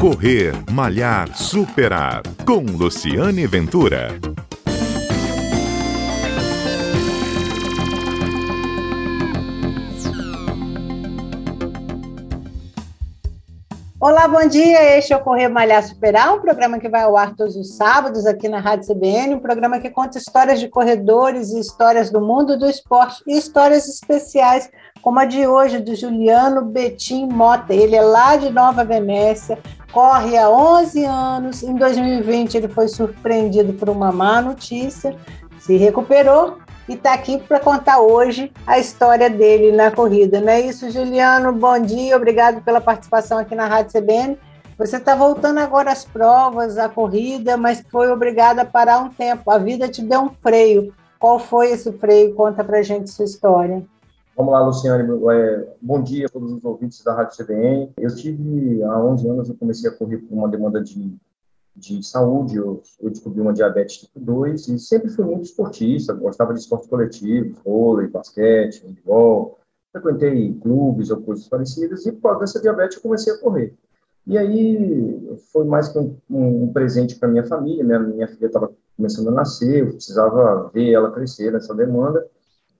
Correr, Malhar, Superar. Com Luciane Ventura. Olá, bom dia. Este é o Correr Malhar Superar, um programa que vai ao ar todos os sábados aqui na Rádio CBN, um programa que conta histórias de corredores e histórias do mundo do esporte e histórias especiais, como a de hoje do Juliano Betim Mota. Ele é lá de Nova Venécia, corre há 11 anos. Em 2020 ele foi surpreendido por uma má notícia, se recuperou e está aqui para contar hoje a história dele na corrida. Não é isso, Juliano? Bom dia, obrigado pela participação aqui na Rádio CBN. Você está voltando agora às provas, à corrida, mas foi obrigada a parar um tempo. A vida te deu um freio. Qual foi esse freio? Conta para gente sua história. Vamos lá, Luciane. É, bom dia a todos os ouvintes da Rádio CBN. Eu tive, há 11 anos, eu comecei a correr por uma demanda de de saúde, eu, eu, descobri uma diabetes tipo 2 e sempre fui muito esportista, gostava de esportes coletivos, vôlei, basquete, handebol, frequentei clubes ou coisas parecidas e por causa dessa diabetes eu comecei a correr. E aí foi mais que um, um presente para minha família, né? minha filha estava começando a nascer, eu precisava ver ela crescer nessa demanda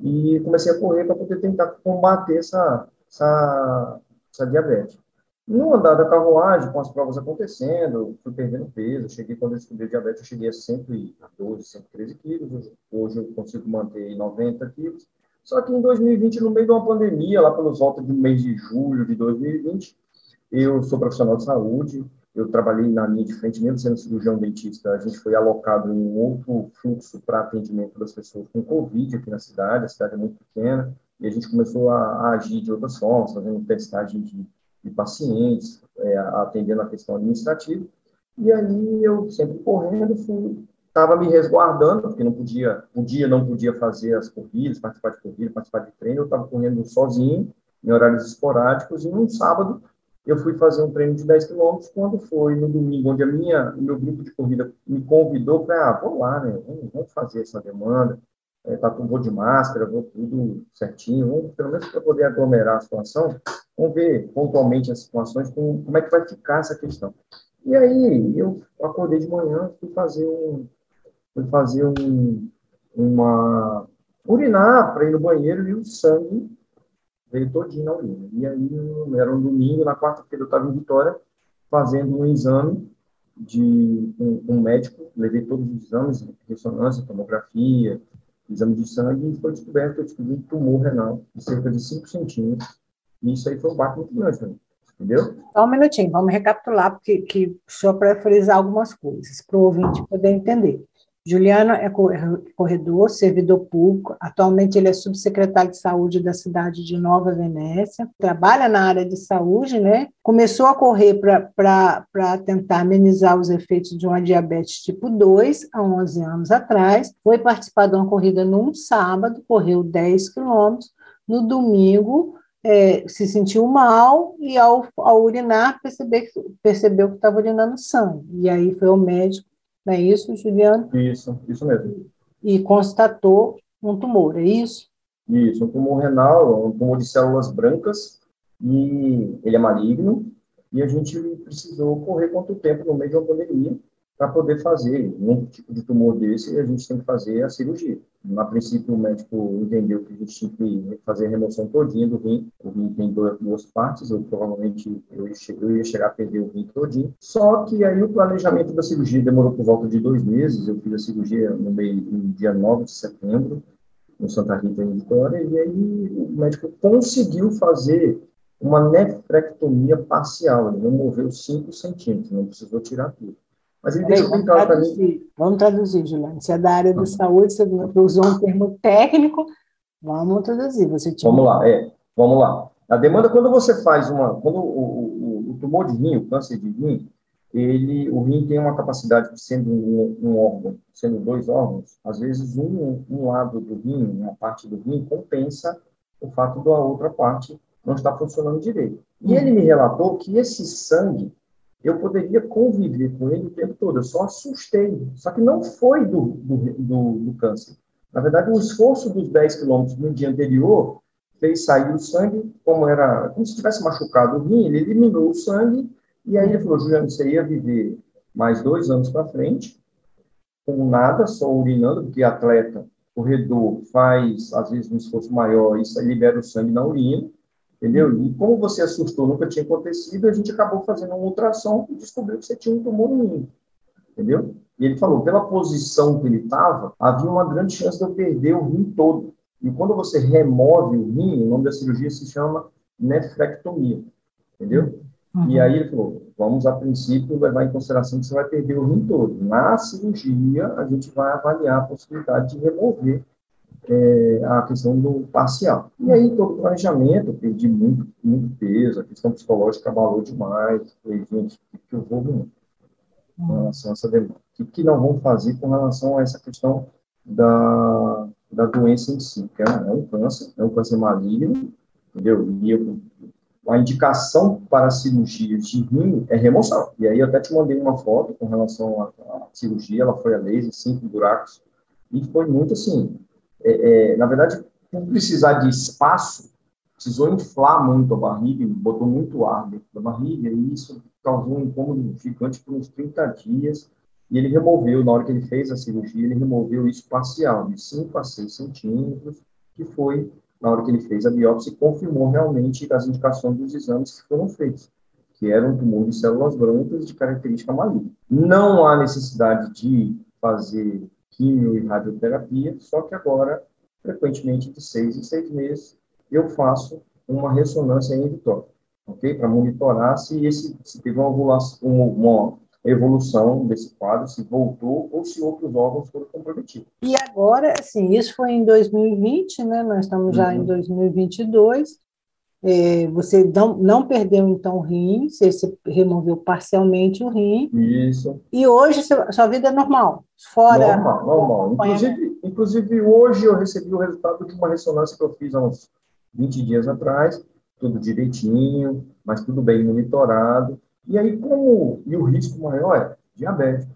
e comecei a correr para poder tentar combater essa, essa, essa diabetes. No andar da carruagem, com as provas acontecendo, fui perdendo peso. Cheguei, quando eu descobri diabetes, eu cheguei a 112, 113 quilos. Hoje eu consigo manter 90 quilos. Só que em 2020, no meio de uma pandemia, lá pelos voltas do mês de julho de 2020, eu sou profissional de saúde, eu trabalhei na linha de frente, mesmo sendo cirurgião dentista, a gente foi alocado em um outro fluxo para atendimento das pessoas com Covid aqui na cidade, a cidade é muito pequena, e a gente começou a, a agir de outras formas, fazendo testagem de de pacientes, é, atendendo a questão administrativa. E aí eu sempre correndo, estava me resguardando, porque não podia, podia, não podia fazer as corridas, participar de corrida, participar de treino, eu estava correndo sozinho, em horários esporádicos, e num sábado eu fui fazer um treino de 10 quilômetros, quando foi no domingo, onde a minha, o meu grupo de corrida me convidou para, ah, vou lá, né, vamos, fazer essa demanda, é, tá, vou de máscara, vou tudo certinho, vamos, pelo menos para poder aglomerar a situação, vamos ver pontualmente as situações, como, como é que vai ficar essa questão. E aí, eu acordei de manhã, fui fazer um, fui fazer um, uma, urinar para ir no banheiro e o sangue veio todinho na urina. E aí, era um domingo, na quarta-feira eu estava em Vitória, fazendo um exame de um, um, médico, levei todos os exames, ressonância, tomografia, exame de sangue, e foi descoberto, eu descobri um tumor renal de cerca de 5 centímetros. E isso aí foi um baque muito grande também. Entendeu? Só um minutinho, vamos recapitular, porque que, só para frisar algumas coisas, para o ouvinte poder entender. Juliano é corredor, servidor público. Atualmente ele é subsecretário de saúde da cidade de Nova Venécia. Trabalha na área de saúde, né? Começou a correr para tentar amenizar os efeitos de uma diabetes tipo 2 há 11 anos atrás. Foi participar de uma corrida num sábado, correu 10 quilômetros. No domingo, é, se sentiu mal e ao, ao urinar percebe, percebeu que estava urinando sangue. E aí foi ao médico não é isso, Juliano? Isso, isso mesmo. E constatou um tumor, é isso? Isso, um tumor renal, um tumor de células brancas, e ele é maligno, e a gente precisou correr quanto tempo no meio de uma pandemia para poder fazer um tipo de tumor desse, a gente tem que fazer a cirurgia. A princípio, o médico entendeu que a gente tinha que fazer a remoção todinha do rim. O rim tem duas partes, eu provavelmente eu ia, eu ia chegar a perder o rim todinho. Só que aí o planejamento da cirurgia demorou por volta de dois meses. Eu fiz a cirurgia no, meio, no dia 9 de setembro, no Santa Rita, em Vitória, e aí o médico conseguiu fazer uma nefrectomia parcial. Ele removeu 5 centímetros, não precisou tirar tudo. Mas ele deixou bem claro para mim. Vamos traduzir, Juliano. Você é da área de saúde, você usou um termo técnico, vamos traduzir. Você tinha... Vamos lá, é. Vamos lá. A demanda, quando você faz uma. Quando o, o, o tumor de rim, o câncer de rim, ele, o rim tem uma capacidade de sendo um, um, órgão, sendo dois órgãos, às vezes um, um lado do rim, uma parte do rim, compensa o fato da outra parte não estar funcionando direito. E ele me relatou que esse sangue eu poderia conviver com ele o tempo todo. Eu só assustei. Só que não foi do, do, do, do câncer. Na verdade, o esforço dos 10 quilômetros no dia anterior fez sair o sangue, como era como se tivesse machucado o rim, ele eliminou o sangue E aí ele falou, Juliano, você ia viver mais dois anos para frente, com nada, só urinando, porque atleta, corredor, faz, às vezes, um esforço maior, isso libera o sangue na urina, entendeu? E como você assustou, nunca tinha acontecido, a gente acabou fazendo um ultrassom e descobriu que você tinha um tumor no rim, entendeu? E ele falou, pela posição que ele estava, havia uma grande chance de eu perder o rim todo. E quando você remove o rim, o nome da cirurgia se chama nefrectomia, entendeu? Uhum. E aí ele falou, vamos a princípio levar em consideração que você vai perder o rim todo. Na cirurgia, a gente vai avaliar a possibilidade de remover é, a questão do parcial. E aí, todo o planejamento, eu perdi muito, muito peso, a questão psicológica abalou demais. Falei, gente, o que eu vou com relação a essa demanda? O que, que nós vamos fazer com relação a essa questão da, da doença em si? Que é, é um câncer, é um câncer maligno, entendeu? E eu, a indicação para cirurgias de rim é remoção. E aí eu até te mandei uma foto com relação à, à cirurgia, ela foi a laser, cinco buracos, e foi muito assim, é, é, na verdade, por precisar de espaço, precisou inflar muito a barriga, botou muito ar dentro da barriga, e isso causou um incômodo gigante por uns 30 dias, e ele removeu, na hora que ele fez a cirurgia, ele removeu isso parcial, de 5 a 6 centímetros, que foi, na hora que ele fez a biópsia, confirmou realmente as indicações dos exames que foram feitos, que era um tumor de células brancas de característica maligna. Não há necessidade de fazer quimio e radioterapia, só que agora, frequentemente, de seis em seis meses, eu faço uma ressonância em vitro, ok? Para monitorar se, esse, se teve uma, uma evolução desse quadro, se voltou ou se outros órgãos foram comprometidos. E agora, assim, isso foi em 2020, né? Nós estamos já uhum. em 2022. É, você não, não perdeu, então, o rim, você, você, removeu parcialmente o rim. Isso. E hoje sua vida é normal, fora... Normal, normal. Inclusive, inclusive, hoje eu recebi o resultado de uma ressonância que eu fiz há uns 20 dias atrás, tudo direitinho, mas tudo bem monitorado. E aí, como... E o risco maior é diabetes,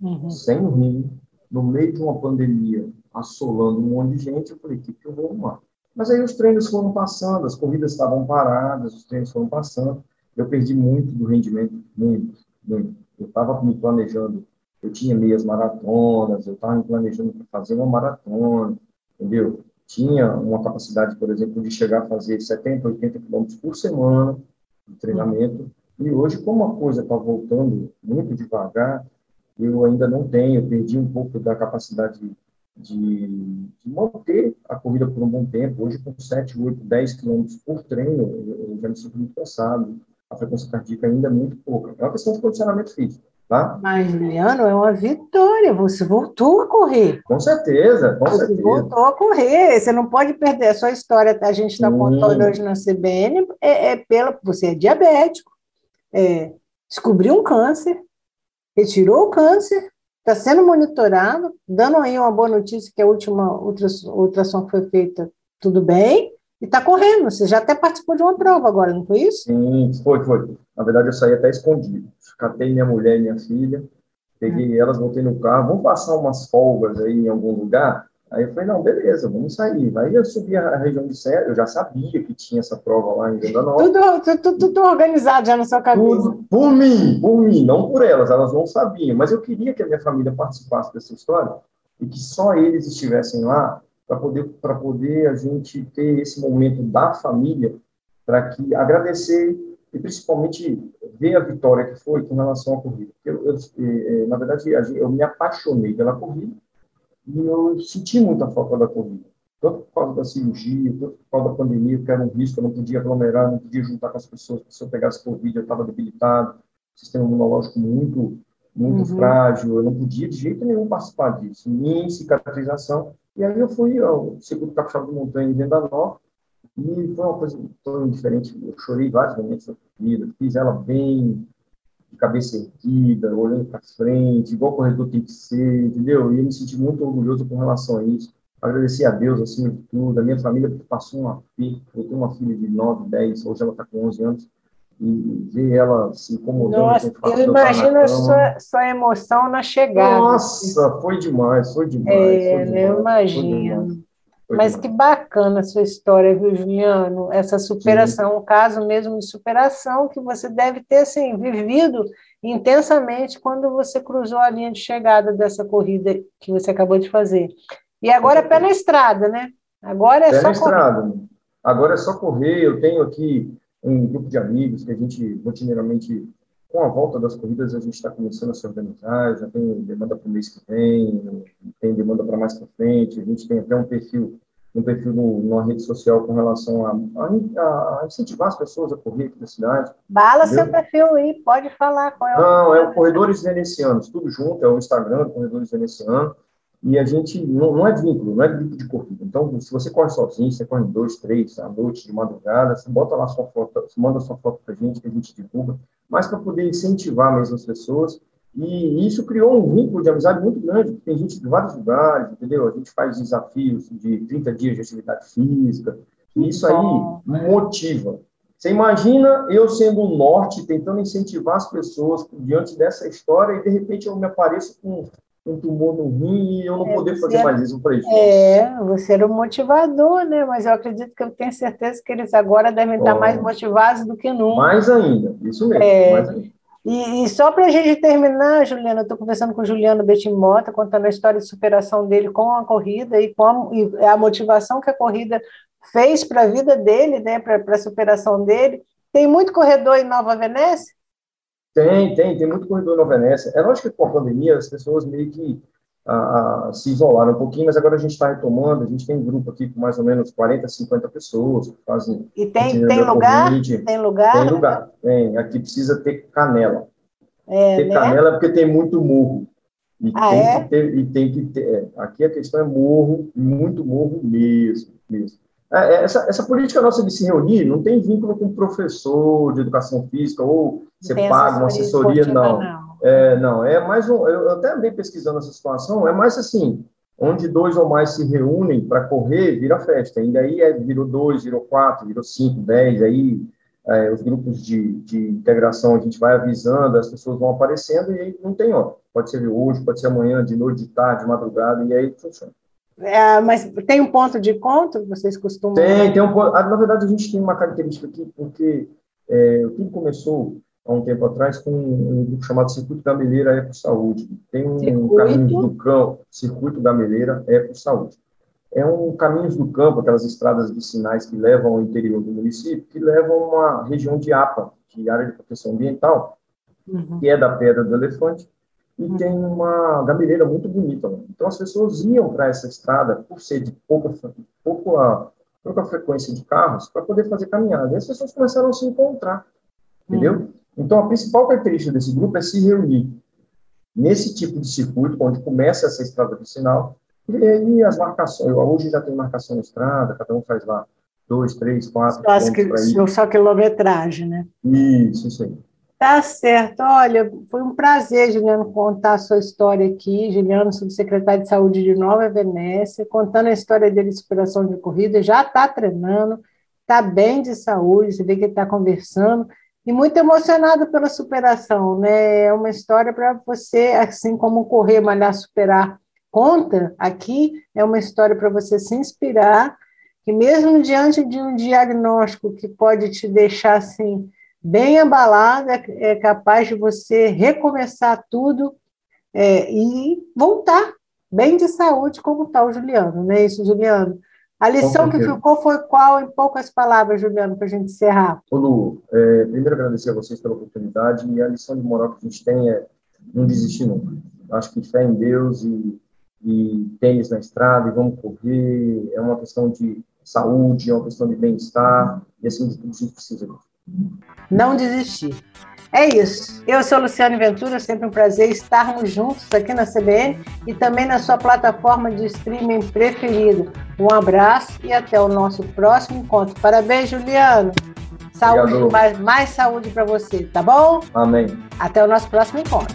uhum. sem o rim, no meio de uma pandemia, assolando um monte de gente, eu falei, o que, que eu vou arrumar? Mas aí os treinos foram passando, as corridas estavam paradas, os treinos foram passando. Eu perdi muito do rendimento, muito, muito. Eu estava me planejando, eu tinha meias maratonas, eu estava me planejando para fazer uma maratona, entendeu? Tinha uma capacidade, por exemplo, de chegar a fazer 70, 80 quilômetros por semana de treinamento. E hoje, como a coisa está voltando muito devagar, eu ainda não tenho, eu perdi um pouco da capacidade de, de, manter a corrida por um bom tempo. Hoje, com 7, 8, 10 quilômetros por treino, eu já me sinto muito cansado. A frequência cardíaca ainda é muito pouca. É uma questão de condicionamento físico. Tá? Mas, Juliano, é uma vitória. Você voltou a correr. Com certeza, com você certeza. voltou a correr. Você não pode perder a sua história. A gente está contando hoje na CBN. É, é, pela, você é diabético, é, descobriu um câncer, retirou o câncer, está sendo monitorado, dando aí uma boa notícia que a última ultrassom foi feita tudo bem, e está correndo. Você já até participou de uma prova agora, não foi isso? Sim, foi, foi. Na verdade, eu saí até escondido. Catei minha mulher e minha filha, peguei é. elas, voltei no carro, vamos passar umas folgas aí em algum lugar? Aí eu falei, não, beleza, vamos sair. Aí eu subi a região de Serra, eu já sabia que tinha essa prova lá em Venda Nova. Tudo, tudo, tudo, organizado já na sua cabeça. Tudo, por mim, por mim, não por elas, elas não sabiam. Mas eu queria que a minha família participasse dessa história e que só eles estivessem lá para poder, poder a gente ter esse momento da família, para que agradecer e principalmente ver a vitória que foi com relação à corrida. Eu, eu, eh, eh, na verdade, eu me apaixonei pela corrida, e eu senti muita falta da corrida. Tanto por causa da cirurgia, tanto por causa da pandemia, que era um risco, eu não podia aglomerar, não podia juntar com as pessoas, se eu pegasse Covid, eu estava debilitado, sistema imunológico muito, muito uhum. frágil, eu não podia de jeito nenhum participar disso, nem cicatrização. E aí eu fui ao segundo capixaba de montanha em Venda Nova, e foi uma coisa tão diferente. Eu chorei vários momentos da corrida, fiz ela bem, de cabeça erguida, olhando para frente, igual o corredor tem que ser, entendeu? E eu me senti muito orgulhoso com relação a isso. Agradecer a Deus, acima de tudo, a minha família passou um aperto. Eu tenho uma filha de 9, 10, hoje ela está com 11 anos, e ver ela se incomodando. Nossa, eu imagino a sua, sua emoção na chegada. Nossa, foi demais, foi demais. É, foi demais, eu imagino. Mas que bacana a sua história, viu, Juliano? Essa superação, Sim. um caso mesmo de superação que você deve ter assim, vivido intensamente quando você cruzou a linha de chegada dessa corrida que você acabou de fazer. E agora é pé na estrada, né? Agora é pé só na correr. estrada. Agora é só correr. Eu tenho aqui um grupo de amigos que a gente rotineiramente com a volta das corridas, a gente está começando a se organizar, já tem demanda para o mês que vem, tem demanda para mais para frente, a gente tem até um perfil um perfil no, numa rede social com relação a, a, a, incentivar as pessoas a correr aqui na cidade. Bala entendeu? seu perfil aí, pode falar qual é o Não, é o Corredores Venecianos, tudo junto, é o Instagram, Corredores Venecianos, e a gente não, não, é vínculo, não é grupo de corrida. Então, se você corre sozinho, você corre dois, três, à noite, de madrugada, você bota lá sua foto, você manda sua foto para a gente, que a gente divulga, mas para poder incentivar mesmo as pessoas. E isso criou um vínculo de amizade muito grande, tem gente de vários lugares, entendeu? A gente faz desafios de 30 dias de atividade física, e isso aí motiva. Você imagina eu sendo o norte, tentando incentivar as pessoas diante dessa história, e de repente eu me apareço com um tumor no rim e eu não é, poder fazer mais isso para eles. É, você era o motivador, né? Mas eu acredito que eu tenho certeza que eles agora devem estar mais motivados do que nunca. Mais ainda, isso mesmo. É, mais ainda. E, e, só para a gente terminar, Juliana, eu estou conversando com o Juliano Betimota, contando a história de superação dele com a corrida e, com a, e a motivação que a corrida fez para a vida dele, né, para a superação dele. Tem muito corredor em Nova Venécia? Tem, tem, tem muito corredor em Nova Venécia. É lógico que com a pandemia as pessoas meio que a, a, se isolaram um pouquinho, mas agora a gente está retomando, a gente tem um grupo aqui com mais ou menos 40, 50 pessoas que fazem... E tem, tem lugar? Tem lugar? Tem lugar, tem. Aqui precisa ter canela. É, ter né? canela porque tem muito morro. E, ah, tem é? que ter, e tem que ter... É, aqui a questão é morro, muito morro mesmo, mesmo. É, é, essa, essa política nossa de se reunir não tem vínculo com professor de educação física ou você paga uma assessoria, não. não. É, não, é mais um. Eu até andei pesquisando essa situação, é mais assim, onde dois ou mais se reúnem para correr, vira festa. E daí é, virou dois, virou quatro, virou cinco, dez, aí é, os grupos de, de integração a gente vai avisando, as pessoas vão aparecendo e aí não tem hora. Pode ser hoje, pode ser amanhã, de noite, de tarde, de madrugada, e aí funciona. É, mas tem um ponto de encontro vocês costumam? Tem, tem um ponto. Ah, na verdade, a gente tem uma característica aqui, porque é, tudo começou há um tempo atrás com um grupo chamado Circuito Gameleira Eco Saúde. Tem um Circuito? Caminhos do Campo, Circuito Gameleira Eco Saúde. É um Caminhos do Campo, aquelas estradas vicinais que levam ao interior do município, que levam a uma região de APA, de Área de Proteção Ambiental, uhum. que é da Pedra do Elefante, e tem uma gameleira muito bonita. Então, as pessoas iam para essa estrada, por ser de pouca, pouca, pouca frequência de carros, para poder fazer caminhada. E as pessoas começaram a se encontrar, entendeu? Uhum. Então, a principal característica desse grupo é se reunir nesse tipo de circuito, onde começa essa estrada vicinal, e aí as marcações, hoje já tem marcação na estrada, cada um faz lá dois, três, quatro só, que, só quilometragem, né? Isso, isso aí. Tá certo. Olha, foi um prazer, Juliano, contar a sua história aqui. Juliano, subsecretário de Saúde de Nova Venécia, contando a história dele de superação de corrida. Já está treinando, está bem de saúde, você vê que ele está conversando e muito emocionado pela superação, né? É uma história para você, assim como correr, malhar, superar, conta aqui, é uma história para você se inspirar, que mesmo diante de um diagnóstico que pode te deixar assim bem abalado, é, capaz de você recomeçar tudo é, e voltar bem de saúde, como está o Juliano, não é isso, Juliano? A lição que ficou foi qual, em poucas palavras, Juliano, para a gente encerrar? Ô Lu, é, primeiro agradecer a vocês pela oportunidade e a lição de moral que a gente tem é não desistir nunca. Acho que fé em Deus e, e tênis na estrada e vamos correr, é uma questão de saúde, é uma questão de bem-estar e assim de tudo a gente precisa. Não desistir. É isso. Eu sou Luciane Ventura, sempre um prazer estarmos juntos aqui na CBN e também na sua plataforma de streaming preferida. Um abraço e até o nosso próximo encontro. Parabéns, Juliano. Saúde, mais, mais saúde para você, tá bom? Amém. Até o nosso próximo encontro.